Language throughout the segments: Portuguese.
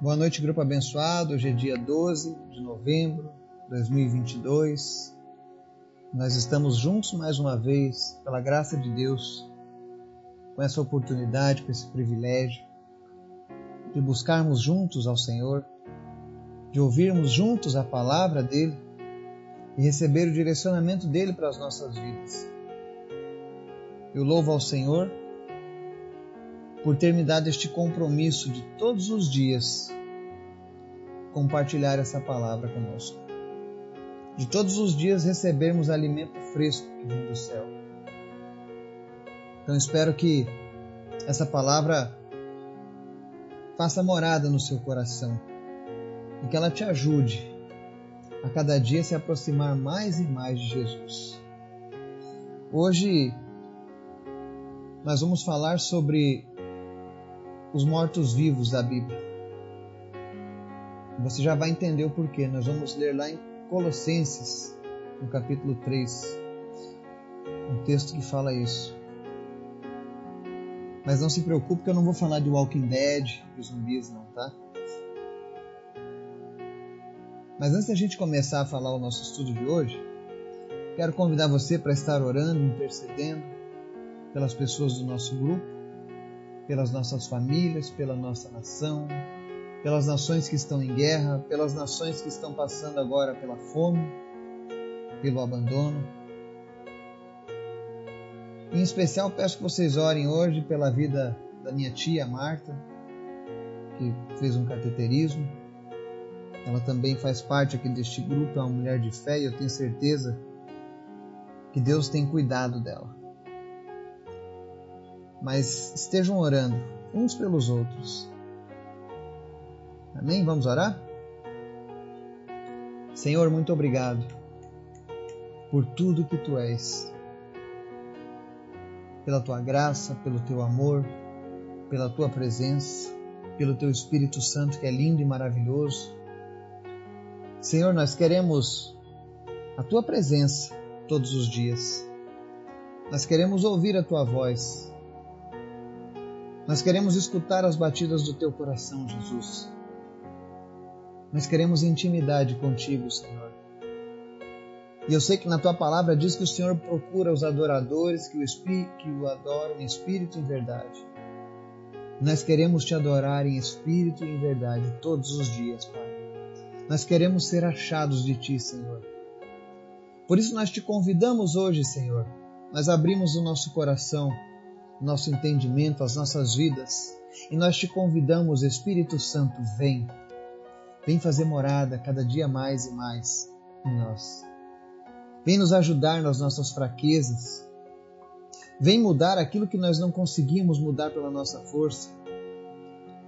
Boa noite, grupo abençoado. Hoje é dia 12 de novembro de 2022. Nós estamos juntos mais uma vez, pela graça de Deus, com essa oportunidade, com esse privilégio de buscarmos juntos ao Senhor, de ouvirmos juntos a palavra dele e receber o direcionamento dele para as nossas vidas. Eu louvo ao Senhor por ter me dado este compromisso de todos os dias compartilhar essa palavra conosco. De todos os dias recebermos alimento fresco que vem do céu. Então espero que essa palavra faça morada no seu coração e que ela te ajude a cada dia se aproximar mais e mais de Jesus. Hoje nós vamos falar sobre os mortos-vivos da Bíblia. Você já vai entender o porquê. Nós vamos ler lá em Colossenses, no capítulo 3, um texto que fala isso. Mas não se preocupe que eu não vou falar de Walking Dead, de zumbis não, tá? Mas antes da gente começar a falar o nosso estudo de hoje, quero convidar você para estar orando, intercedendo pelas pessoas do nosso grupo, pelas nossas famílias, pela nossa nação, pelas nações que estão em guerra, pelas nações que estão passando agora pela fome, pelo abandono. Em especial, peço que vocês orem hoje pela vida da minha tia Marta, que fez um cateterismo. Ela também faz parte aqui deste grupo, é uma mulher de fé e eu tenho certeza que Deus tem cuidado dela mas estejam orando uns pelos outros. Amém? Vamos orar? Senhor, muito obrigado por tudo que tu és, pela tua graça, pelo teu amor, pela tua presença, pelo teu Espírito Santo que é lindo e maravilhoso. Senhor, nós queremos a tua presença todos os dias. Nós queremos ouvir a tua voz. Nós queremos escutar as batidas do teu coração, Jesus. Nós queremos intimidade contigo, Senhor. E eu sei que na tua palavra diz que o Senhor procura os adoradores que o, espírito, que o adoram em espírito e em verdade. Nós queremos te adorar em espírito e em verdade todos os dias, Pai. Nós queremos ser achados de ti, Senhor. Por isso nós te convidamos hoje, Senhor. Nós abrimos o nosso coração nosso entendimento, as nossas vidas. E nós te convidamos, Espírito Santo, vem. Vem fazer morada cada dia mais e mais em nós. Vem nos ajudar nas nossas fraquezas. Vem mudar aquilo que nós não conseguimos mudar pela nossa força.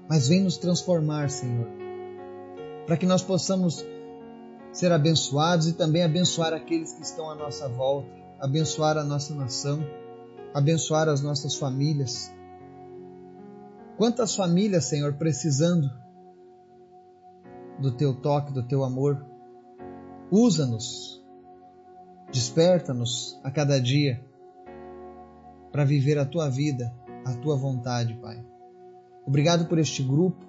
Mas vem nos transformar, Senhor, para que nós possamos ser abençoados e também abençoar aqueles que estão à nossa volta, abençoar a nossa nação abençoar as nossas famílias. Quantas famílias, Senhor, precisando do teu toque, do teu amor. Usa-nos, desperta-nos a cada dia para viver a tua vida, a tua vontade, Pai. Obrigado por este grupo.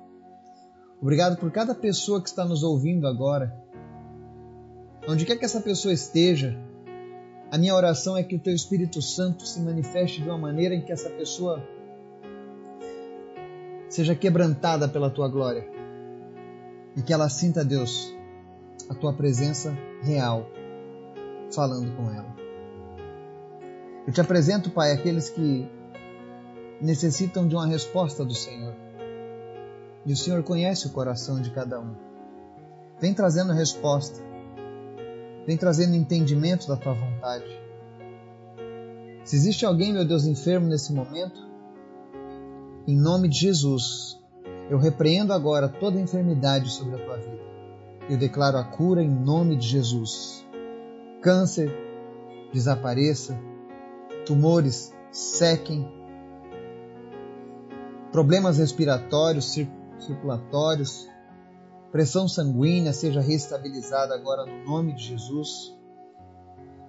Obrigado por cada pessoa que está nos ouvindo agora. Onde quer que essa pessoa esteja, a minha oração é que o teu Espírito Santo se manifeste de uma maneira em que essa pessoa seja quebrantada pela tua glória e que ela sinta, Deus, a tua presença real falando com ela. Eu te apresento, Pai, aqueles que necessitam de uma resposta do Senhor. E o Senhor conhece o coração de cada um. Vem trazendo resposta Vem trazendo entendimento da tua vontade. Se existe alguém, meu Deus, enfermo nesse momento, em nome de Jesus, eu repreendo agora toda enfermidade sobre a tua vida. Eu declaro a cura em nome de Jesus. Câncer desapareça, tumores sequem, problemas respiratórios, circulatórios, pressão sanguínea seja restabilizada agora no nome de Jesus.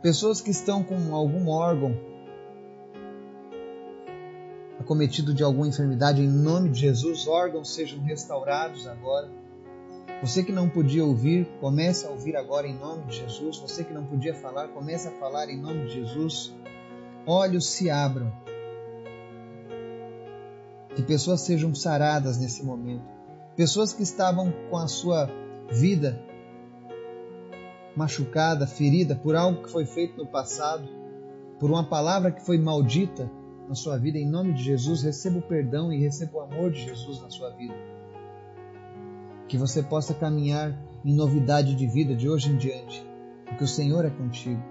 Pessoas que estão com algum órgão acometido de alguma enfermidade, em nome de Jesus, órgãos sejam restaurados agora. Você que não podia ouvir, comece a ouvir agora em nome de Jesus. Você que não podia falar, comece a falar em nome de Jesus. Olhos se abram. Que pessoas sejam saradas nesse momento. Pessoas que estavam com a sua vida machucada, ferida por algo que foi feito no passado, por uma palavra que foi maldita na sua vida, em nome de Jesus, receba o perdão e receba o amor de Jesus na sua vida. Que você possa caminhar em novidade de vida de hoje em diante, porque o Senhor é contigo.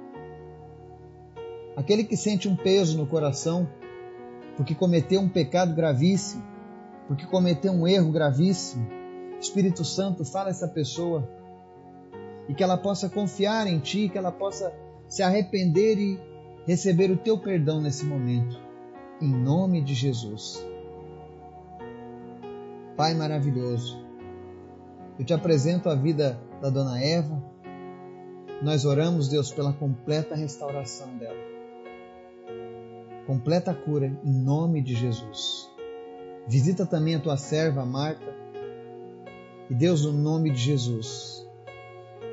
Aquele que sente um peso no coração porque cometeu um pecado gravíssimo, porque cometeu um erro gravíssimo, Espírito Santo, fala essa pessoa e que ela possa confiar em Ti, que ela possa se arrepender e receber o Teu perdão nesse momento em nome de Jesus. Pai maravilhoso, eu te apresento a vida da dona Eva. Nós oramos, Deus, pela completa restauração dela. Completa cura em nome de Jesus. Visita também a tua serva Marta. E Deus, no nome de Jesus,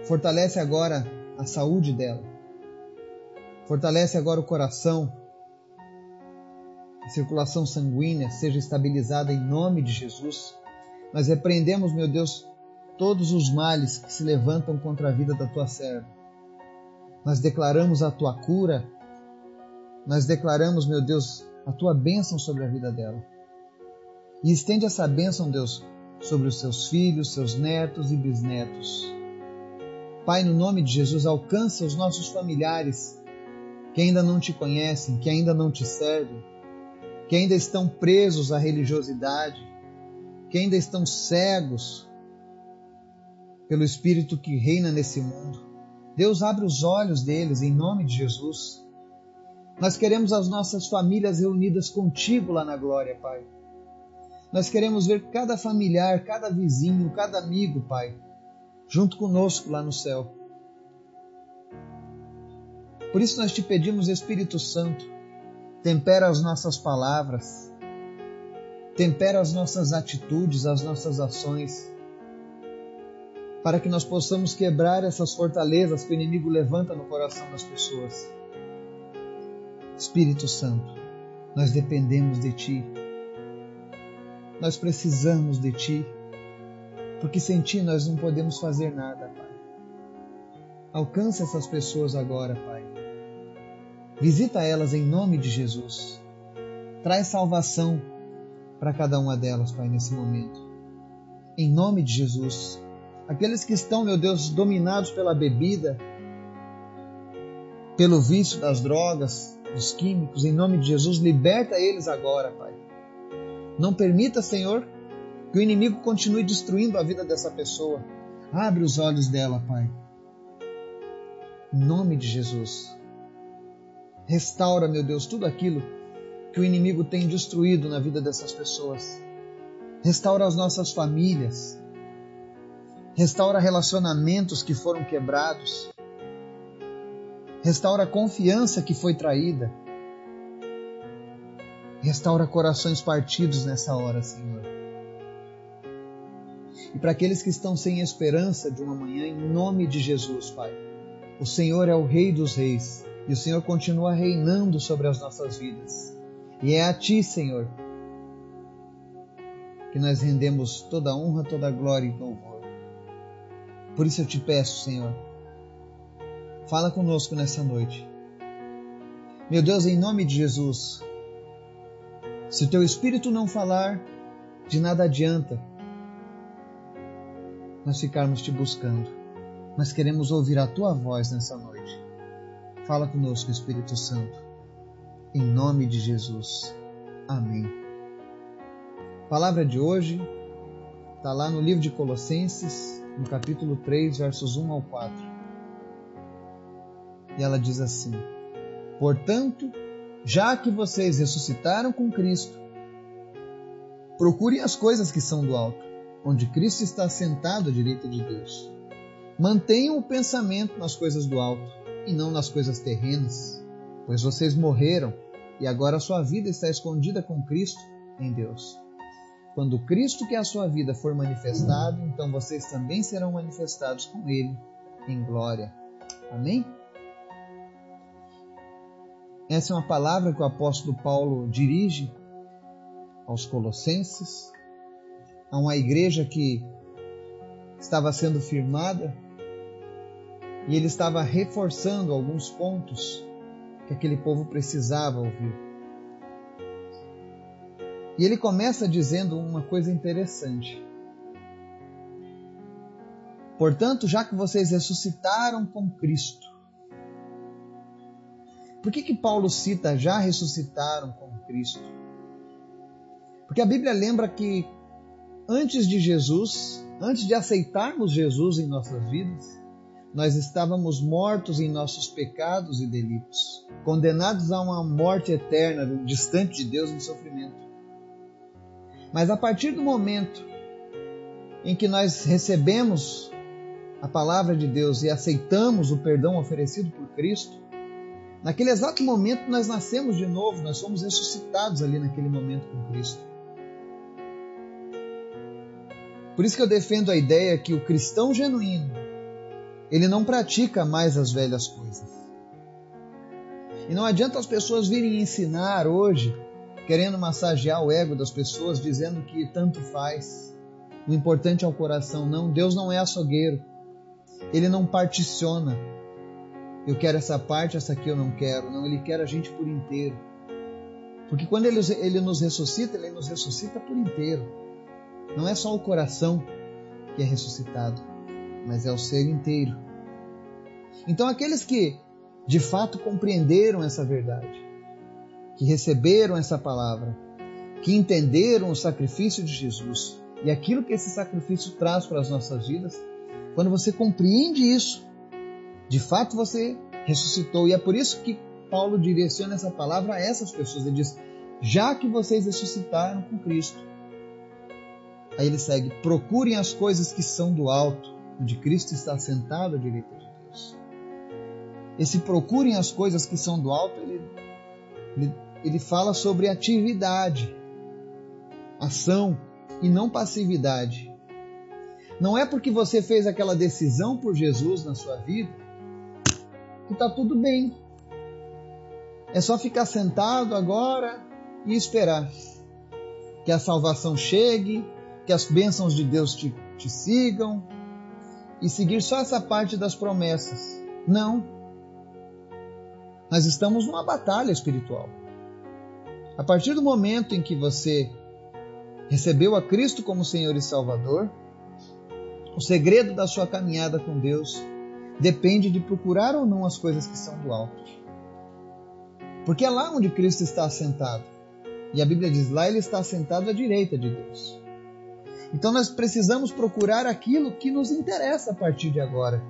fortalece agora a saúde dela. Fortalece agora o coração a circulação sanguínea seja estabilizada em nome de Jesus. Nós repreendemos, meu Deus, todos os males que se levantam contra a vida da tua serva. Nós declaramos a tua cura, nós declaramos, meu Deus, a tua bênção sobre a vida dela. E estende essa bênção, Deus, sobre os seus filhos, seus netos e bisnetos. Pai, no nome de Jesus, alcança os nossos familiares que ainda não te conhecem, que ainda não te servem que ainda estão presos à religiosidade, que ainda estão cegos pelo espírito que reina nesse mundo. Deus abre os olhos deles em nome de Jesus. Nós queremos as nossas famílias reunidas contigo lá na glória, Pai. Nós queremos ver cada familiar, cada vizinho, cada amigo, Pai, junto conosco lá no céu. Por isso nós te pedimos, Espírito Santo, tempera as nossas palavras, tempera as nossas atitudes, as nossas ações, para que nós possamos quebrar essas fortalezas que o inimigo levanta no coração das pessoas. Espírito Santo, nós dependemos de Ti. Nós precisamos de Ti, porque sem Ti nós não podemos fazer nada, Pai. Alcança essas pessoas agora, Pai Visita elas em nome de Jesus. Traz salvação para cada uma delas, Pai, nesse momento. Em nome de Jesus. Aqueles que estão, meu Deus, dominados pela bebida, pelo vício das drogas, dos químicos, em nome de Jesus, liberta eles agora, Pai. Não permita, Senhor, que o inimigo continue destruindo a vida dessa pessoa. Abre os olhos dela, Pai. Em nome de Jesus. Restaura, meu Deus, tudo aquilo que o inimigo tem destruído na vida dessas pessoas. Restaura as nossas famílias. Restaura relacionamentos que foram quebrados. Restaura a confiança que foi traída. Restaura corações partidos nessa hora, Senhor. E para aqueles que estão sem esperança de uma manhã, em nome de Jesus, Pai. O Senhor é o Rei dos Reis e o Senhor continua reinando sobre as nossas vidas. E é a Ti, Senhor, que nós rendemos toda honra, toda glória e louvor. Por isso eu te peço, Senhor, fala conosco nessa noite. Meu Deus, em nome de Jesus, se o teu espírito não falar, de nada adianta nós ficarmos te buscando. Nós queremos ouvir a tua voz nessa noite. Fala conosco, Espírito Santo. Em nome de Jesus. Amém. A palavra de hoje está lá no livro de Colossenses, no capítulo 3, versos 1 ao 4. E ela diz assim: Portanto, já que vocês ressuscitaram com Cristo, procurem as coisas que são do alto, onde Cristo está sentado à direita de Deus. Mantenham o pensamento nas coisas do alto e não nas coisas terrenas, pois vocês morreram e agora a sua vida está escondida com Cristo em Deus. Quando Cristo, que é a sua vida, for manifestado, então vocês também serão manifestados com Ele em glória. Amém? Essa é uma palavra que o apóstolo Paulo dirige aos Colossenses, a uma igreja que estava sendo firmada e ele estava reforçando alguns pontos que aquele povo precisava ouvir. E ele começa dizendo uma coisa interessante. Portanto, já que vocês ressuscitaram com Cristo, por que, que Paulo cita já ressuscitaram com Cristo? Porque a Bíblia lembra que antes de Jesus, antes de aceitarmos Jesus em nossas vidas, nós estávamos mortos em nossos pecados e delitos, condenados a uma morte eterna, distante de Deus no sofrimento. Mas a partir do momento em que nós recebemos a palavra de Deus e aceitamos o perdão oferecido por Cristo, naquele exato momento nós nascemos de novo, nós somos ressuscitados ali naquele momento com Cristo. Por isso que eu defendo a ideia que o cristão genuíno, ele não pratica mais as velhas coisas. E não adianta as pessoas virem ensinar hoje, querendo massagear o ego das pessoas, dizendo que tanto faz. O importante é o coração. Não, Deus não é açougueiro. Ele não particiona. Eu quero essa parte, essa aqui eu não quero. Não, ele quer a gente por inteiro. Porque quando ele, ele nos ressuscita, ele nos ressuscita por inteiro. Não é só o coração que é ressuscitado, mas é o ser inteiro. Então, aqueles que de fato compreenderam essa verdade, que receberam essa palavra, que entenderam o sacrifício de Jesus e aquilo que esse sacrifício traz para as nossas vidas, quando você compreende isso, de fato você ressuscitou. E é por isso que Paulo direciona essa palavra a essas pessoas. Ele diz: já que vocês ressuscitaram com Cristo. Aí ele segue: procurem as coisas que são do alto, onde Cristo está sentado à direita de Deus. Esse procurem as coisas que são do alto, ele, ele, ele fala sobre atividade, ação e não passividade. Não é porque você fez aquela decisão por Jesus na sua vida que está tudo bem. É só ficar sentado agora e esperar que a salvação chegue, que as bênçãos de Deus te, te sigam e seguir só essa parte das promessas. Não. Nós estamos numa batalha espiritual. A partir do momento em que você recebeu a Cristo como Senhor e Salvador, o segredo da sua caminhada com Deus depende de procurar ou não as coisas que são do alto. Porque é lá onde Cristo está assentado. E a Bíblia diz: lá ele está assentado à direita de Deus. Então nós precisamos procurar aquilo que nos interessa a partir de agora.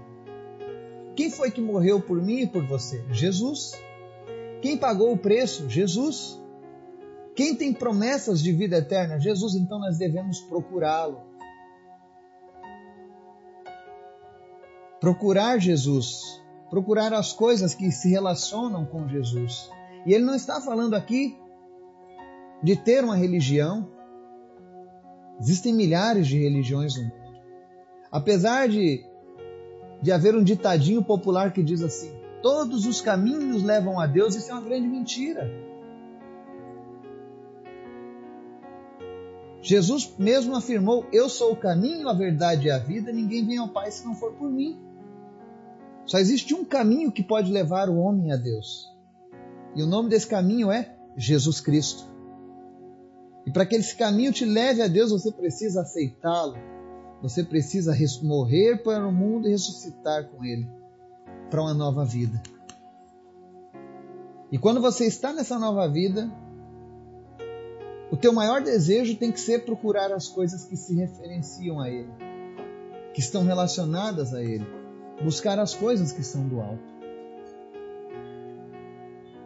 Quem foi que morreu por mim e por você? Jesus. Quem pagou o preço? Jesus. Quem tem promessas de vida eterna? Jesus. Então nós devemos procurá-lo. Procurar Jesus, procurar as coisas que se relacionam com Jesus. E ele não está falando aqui de ter uma religião. Existem milhares de religiões no mundo. Apesar de, de haver um ditadinho popular que diz assim: todos os caminhos levam a Deus, isso é uma grande mentira. Jesus mesmo afirmou: Eu sou o caminho, a verdade e a vida, ninguém vem ao Pai se não for por mim. Só existe um caminho que pode levar o homem a Deus. E o nome desse caminho é Jesus Cristo. E para que esse caminho te leve a Deus, você precisa aceitá-lo. Você precisa morrer para o mundo e ressuscitar com ele para uma nova vida. E quando você está nessa nova vida, o teu maior desejo tem que ser procurar as coisas que se referenciam a ele, que estão relacionadas a ele buscar as coisas que são do alto.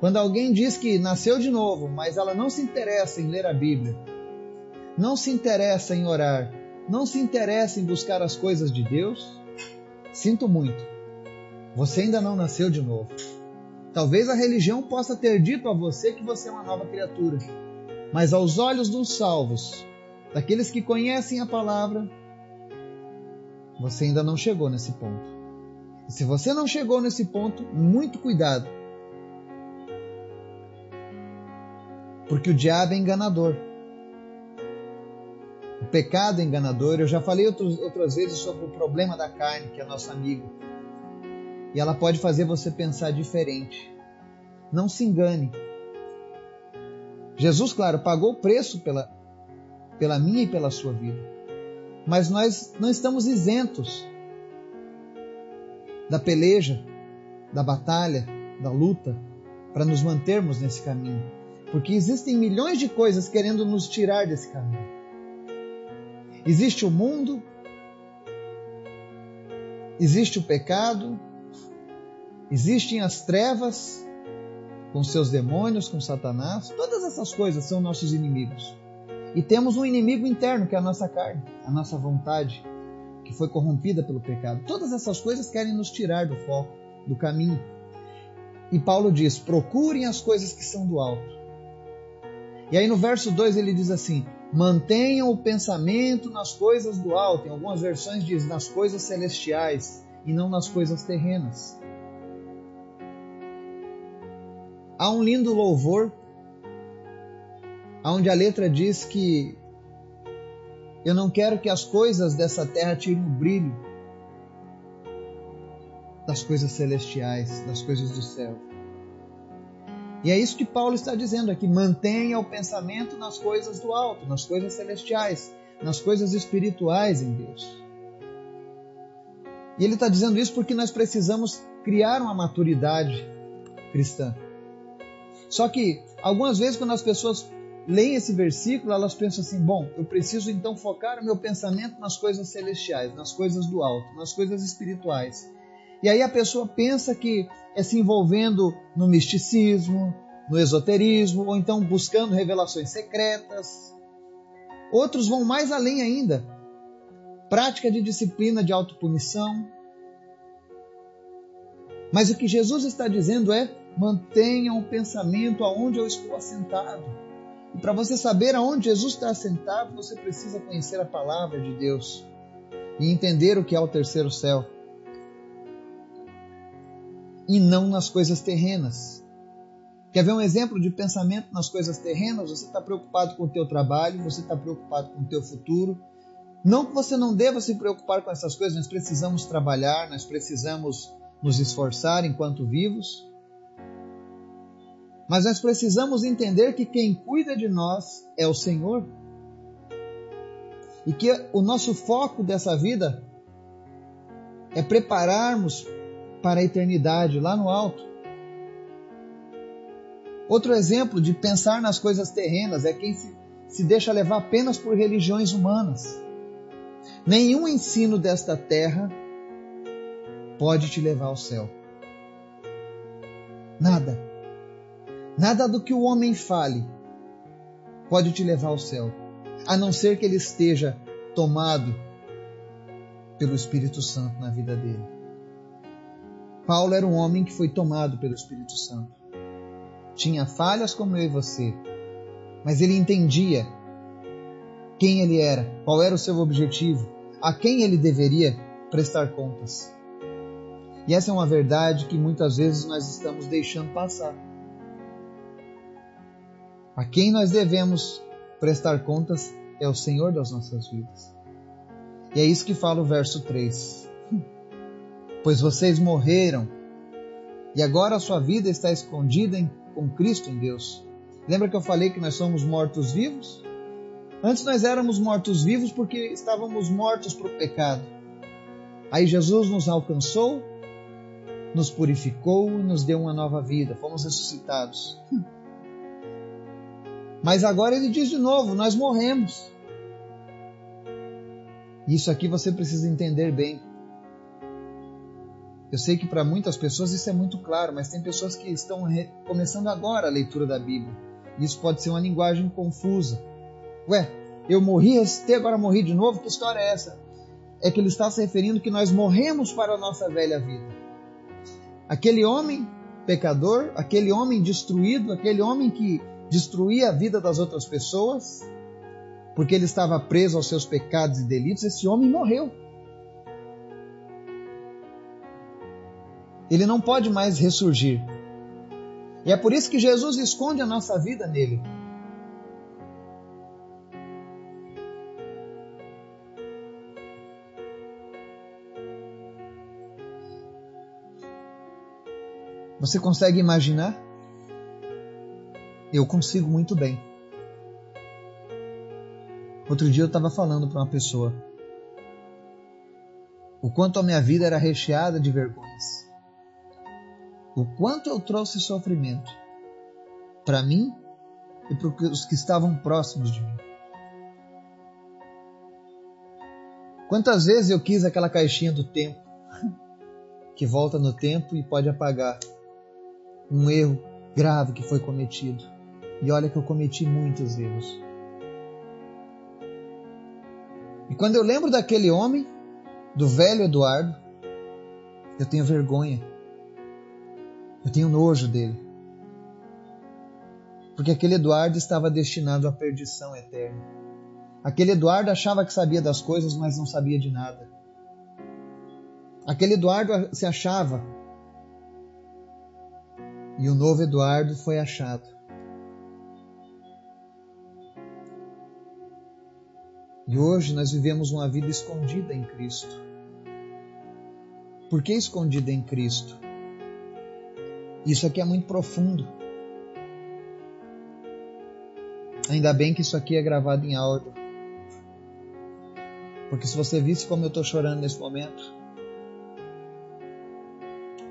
Quando alguém diz que nasceu de novo, mas ela não se interessa em ler a Bíblia, não se interessa em orar, não se interessa em buscar as coisas de Deus, sinto muito. Você ainda não nasceu de novo. Talvez a religião possa ter dito a você que você é uma nova criatura, mas aos olhos dos salvos, daqueles que conhecem a palavra, você ainda não chegou nesse ponto. E se você não chegou nesse ponto, muito cuidado. Porque o diabo é enganador. O pecado é enganador. Eu já falei outros, outras vezes sobre o problema da carne, que é nosso amigo. E ela pode fazer você pensar diferente. Não se engane. Jesus, claro, pagou o preço pela, pela minha e pela sua vida. Mas nós não estamos isentos da peleja, da batalha, da luta, para nos mantermos nesse caminho. Porque existem milhões de coisas querendo nos tirar desse caminho. Existe o mundo, existe o pecado, existem as trevas com seus demônios, com Satanás. Todas essas coisas são nossos inimigos. E temos um inimigo interno, que é a nossa carne, a nossa vontade, que foi corrompida pelo pecado. Todas essas coisas querem nos tirar do foco, do caminho. E Paulo diz: procurem as coisas que são do alto. E aí no verso 2 ele diz assim: mantenham o pensamento nas coisas do alto. Em algumas versões diz nas coisas celestiais e não nas coisas terrenas. Há um lindo louvor onde a letra diz que eu não quero que as coisas dessa terra tirem o brilho das coisas celestiais, das coisas do céu. E é isso que Paulo está dizendo aqui: mantenha o pensamento nas coisas do alto, nas coisas celestiais, nas coisas espirituais em Deus. E ele está dizendo isso porque nós precisamos criar uma maturidade cristã. Só que algumas vezes, quando as pessoas leem esse versículo, elas pensam assim: bom, eu preciso então focar o meu pensamento nas coisas celestiais, nas coisas do alto, nas coisas espirituais. E aí a pessoa pensa que é se envolvendo no misticismo, no esoterismo, ou então buscando revelações secretas. Outros vão mais além ainda. Prática de disciplina de autopunição. Mas o que Jesus está dizendo é: mantenham o pensamento aonde eu estou assentado. E para você saber aonde Jesus está assentado, você precisa conhecer a palavra de Deus e entender o que é o terceiro céu. E não nas coisas terrenas. Quer ver um exemplo de pensamento nas coisas terrenas? Você está preocupado com o teu trabalho, você está preocupado com o teu futuro. Não que você não deva se preocupar com essas coisas, nós precisamos trabalhar, nós precisamos nos esforçar enquanto vivos, mas nós precisamos entender que quem cuida de nós é o Senhor. E que o nosso foco dessa vida é prepararmos para a eternidade lá no alto. Outro exemplo de pensar nas coisas terrenas é quem se, se deixa levar apenas por religiões humanas. Nenhum ensino desta terra pode te levar ao céu. Nada. Nada do que o homem fale pode te levar ao céu, a não ser que ele esteja tomado pelo Espírito Santo na vida dele. Paulo era um homem que foi tomado pelo Espírito Santo. Tinha falhas como eu e você, mas ele entendia quem ele era, qual era o seu objetivo, a quem ele deveria prestar contas. E essa é uma verdade que muitas vezes nós estamos deixando passar. A quem nós devemos prestar contas é o Senhor das nossas vidas. E é isso que fala o verso 3. Pois vocês morreram e agora a sua vida está escondida em, com Cristo em Deus. Lembra que eu falei que nós somos mortos-vivos? Antes nós éramos mortos-vivos porque estávamos mortos para o pecado. Aí Jesus nos alcançou, nos purificou e nos deu uma nova vida. Fomos ressuscitados. Mas agora ele diz de novo: nós morremos. Isso aqui você precisa entender bem. Eu sei que para muitas pessoas isso é muito claro, mas tem pessoas que estão começando agora a leitura da Bíblia. Isso pode ser uma linguagem confusa. Ué, eu morri, ressuscitei, agora morri de novo? Que história é essa? É que ele está se referindo que nós morremos para a nossa velha vida. Aquele homem pecador, aquele homem destruído, aquele homem que destruía a vida das outras pessoas, porque ele estava preso aos seus pecados e delitos, esse homem morreu. Ele não pode mais ressurgir. E é por isso que Jesus esconde a nossa vida nele. Você consegue imaginar? Eu consigo muito bem. Outro dia eu estava falando para uma pessoa o quanto a minha vida era recheada de vergonhas, o quanto eu trouxe sofrimento para mim e para os que estavam próximos de mim. Quantas vezes eu quis aquela caixinha do tempo que volta no tempo e pode apagar um erro grave que foi cometido. E olha que eu cometi muitos erros. E quando eu lembro daquele homem, do velho Eduardo, eu tenho vergonha. Eu tenho nojo dele. Porque aquele Eduardo estava destinado à perdição eterna. Aquele Eduardo achava que sabia das coisas, mas não sabia de nada. Aquele Eduardo se achava e o novo Eduardo foi achado. E hoje nós vivemos uma vida escondida em Cristo. Por que escondida em Cristo? Isso aqui é muito profundo. Ainda bem que isso aqui é gravado em áudio. Porque se você visse como eu estou chorando nesse momento,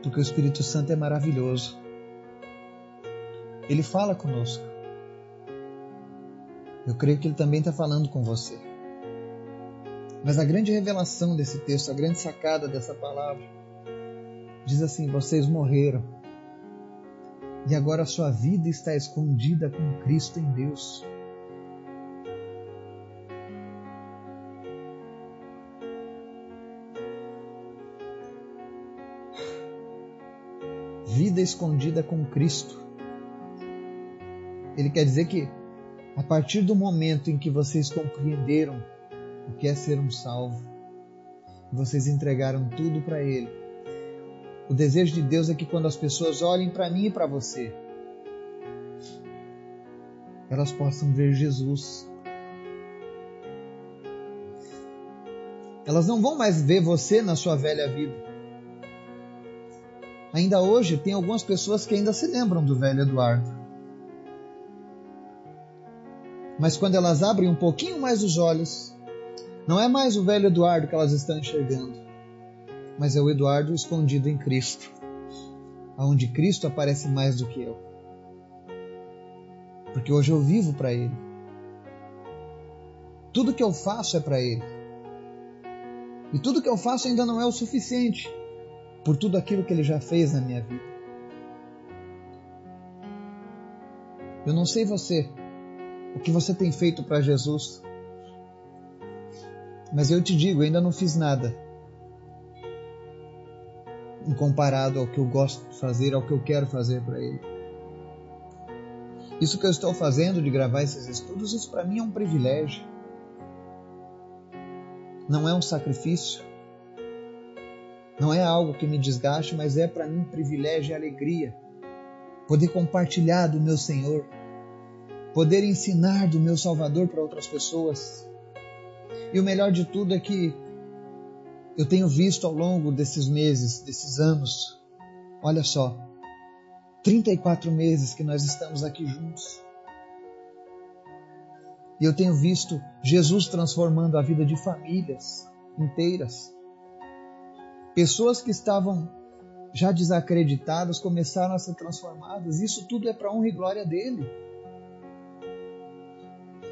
porque o Espírito Santo é maravilhoso. Ele fala conosco. Eu creio que ele também está falando com você. Mas a grande revelação desse texto, a grande sacada dessa palavra, diz assim: vocês morreram. E agora a sua vida está escondida com Cristo em Deus. Vida escondida com Cristo. Ele quer dizer que a partir do momento em que vocês compreenderam o que é ser um salvo, vocês entregaram tudo para Ele. O desejo de Deus é que quando as pessoas olhem para mim e para você, elas possam ver Jesus. Elas não vão mais ver você na sua velha vida. Ainda hoje tem algumas pessoas que ainda se lembram do velho Eduardo. Mas quando elas abrem um pouquinho mais os olhos, não é mais o velho Eduardo que elas estão enxergando, mas é o Eduardo escondido em Cristo, aonde Cristo aparece mais do que eu. Porque hoje eu vivo para Ele. Tudo que eu faço é para Ele. E tudo que eu faço ainda não é o suficiente por tudo aquilo que Ele já fez na minha vida. Eu não sei você, o que você tem feito para Jesus. Mas eu te digo, ainda não fiz nada em comparado ao que eu gosto de fazer, ao que eu quero fazer para Ele. Isso que eu estou fazendo de gravar esses estudos, isso para mim é um privilégio. Não é um sacrifício. Não é algo que me desgaste, mas é para mim privilégio e alegria poder compartilhar do meu Senhor poder ensinar do meu Salvador para outras pessoas. E o melhor de tudo é que eu tenho visto ao longo desses meses, desses anos, olha só, 34 meses que nós estamos aqui juntos. E eu tenho visto Jesus transformando a vida de famílias inteiras. Pessoas que estavam já desacreditadas começaram a ser transformadas. Isso tudo é para honra e glória dele.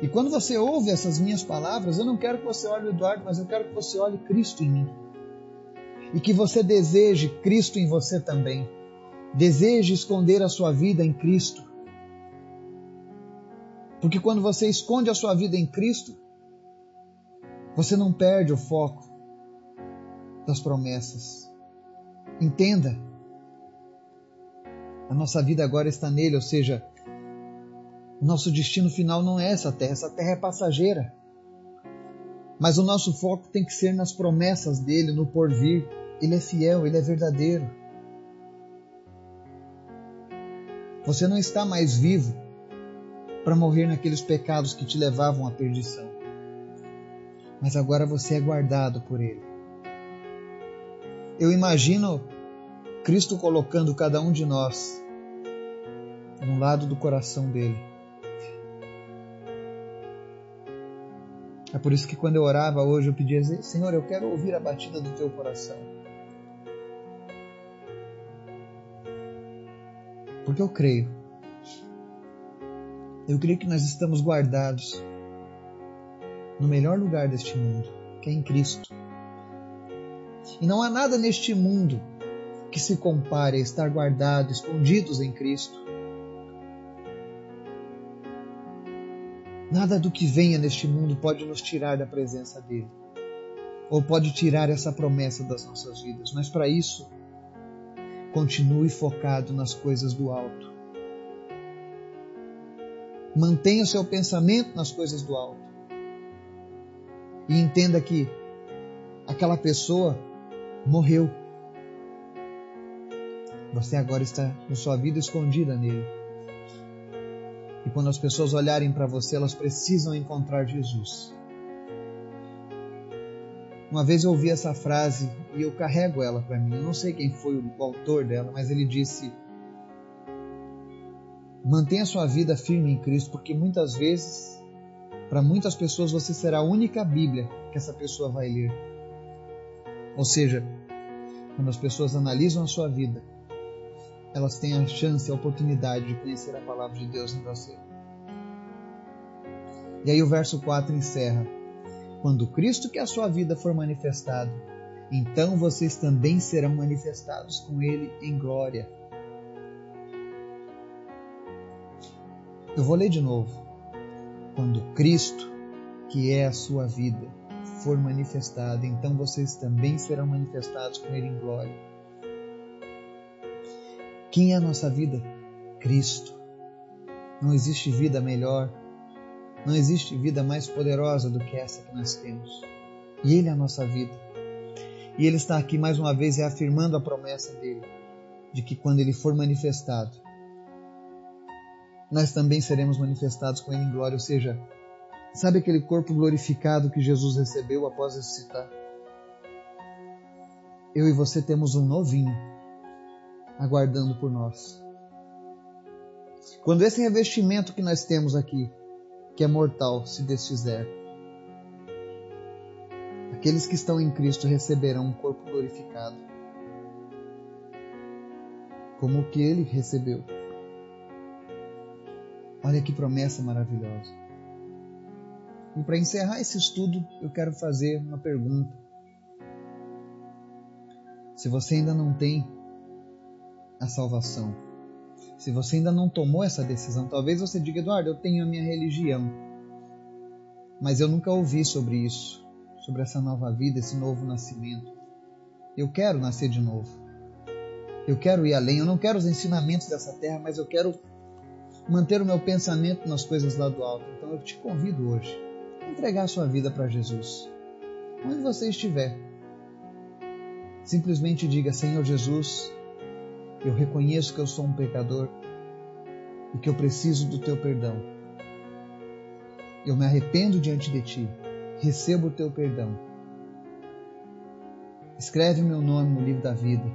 E quando você ouve essas minhas palavras, eu não quero que você olhe o Eduardo, mas eu quero que você olhe Cristo em mim. E que você deseje Cristo em você também. Deseje esconder a sua vida em Cristo. Porque quando você esconde a sua vida em Cristo, você não perde o foco das promessas. Entenda. A nossa vida agora está nele, ou seja, o nosso destino final não é essa terra, essa terra é passageira. Mas o nosso foco tem que ser nas promessas dele, no porvir. Ele é fiel, ele é verdadeiro. Você não está mais vivo para morrer naqueles pecados que te levavam à perdição. Mas agora você é guardado por ele. Eu imagino Cristo colocando cada um de nós no lado do coração dele É por isso que quando eu orava hoje eu pedia, Senhor, eu quero ouvir a batida do teu coração. Porque eu creio. Eu creio que nós estamos guardados no melhor lugar deste mundo, que é em Cristo. E não há nada neste mundo que se compare a estar guardados, escondidos em Cristo. Nada do que venha neste mundo pode nos tirar da presença dele, ou pode tirar essa promessa das nossas vidas, mas para isso, continue focado nas coisas do alto. Mantenha o seu pensamento nas coisas do alto. E entenda que aquela pessoa morreu. Você agora está com sua vida escondida nele. E quando as pessoas olharem para você, elas precisam encontrar Jesus. Uma vez eu ouvi essa frase e eu carrego ela para mim. Eu não sei quem foi o autor dela, mas ele disse: Mantenha sua vida firme em Cristo, porque muitas vezes, para muitas pessoas, você será a única Bíblia que essa pessoa vai ler. Ou seja, quando as pessoas analisam a sua vida, elas têm a chance, a oportunidade de conhecer a palavra de Deus em você. E aí o verso 4 encerra: Quando Cristo que é a sua vida for manifestado, então vocês também serão manifestados com Ele em glória. Eu vou ler de novo. Quando Cristo, que é a sua vida, for manifestado, então vocês também serão manifestados com Ele em glória. Quem é a nossa vida? Cristo. Não existe vida melhor, não existe vida mais poderosa do que essa que nós temos. E Ele é a nossa vida. E Ele está aqui mais uma vez reafirmando a promessa dele, de que quando Ele for manifestado, nós também seremos manifestados com Ele em glória. Ou seja, sabe aquele corpo glorificado que Jesus recebeu após ressuscitar? Eu e você temos um novinho aguardando por nós. Quando esse revestimento que nós temos aqui, que é mortal, se desfizer, aqueles que estão em Cristo receberão um corpo glorificado, como o que ele recebeu. Olha que promessa maravilhosa. E para encerrar esse estudo, eu quero fazer uma pergunta. Se você ainda não tem a salvação. Se você ainda não tomou essa decisão, talvez você diga, Eduardo, eu tenho a minha religião, mas eu nunca ouvi sobre isso, sobre essa nova vida, esse novo nascimento. Eu quero nascer de novo. Eu quero ir além. Eu não quero os ensinamentos dessa terra, mas eu quero manter o meu pensamento nas coisas lá do alto. Então eu te convido hoje a entregar a sua vida para Jesus. Onde você estiver, simplesmente diga: Senhor Jesus, eu reconheço que eu sou um pecador e que eu preciso do teu perdão. Eu me arrependo diante de ti, recebo o teu perdão. Escreve meu nome no livro da vida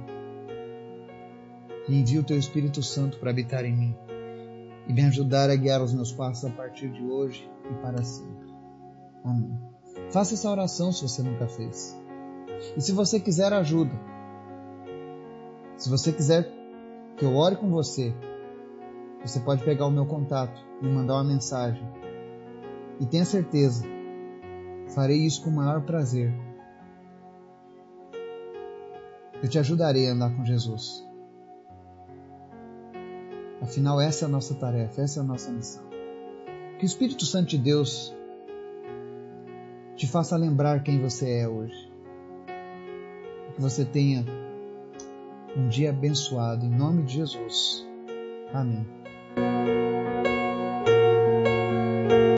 e envia o teu Espírito Santo para habitar em mim e me ajudar a guiar os meus passos a partir de hoje e para sempre. Amém. Faça essa oração se você nunca fez. E se você quiser ajuda, se você quiser que eu ore com você, você pode pegar o meu contato, me mandar uma mensagem. E tenha certeza, farei isso com o maior prazer. Eu te ajudarei a andar com Jesus. Afinal, essa é a nossa tarefa, essa é a nossa missão. Que o Espírito Santo de Deus te faça lembrar quem você é hoje. Que você tenha um dia abençoado em nome de Jesus. Amém.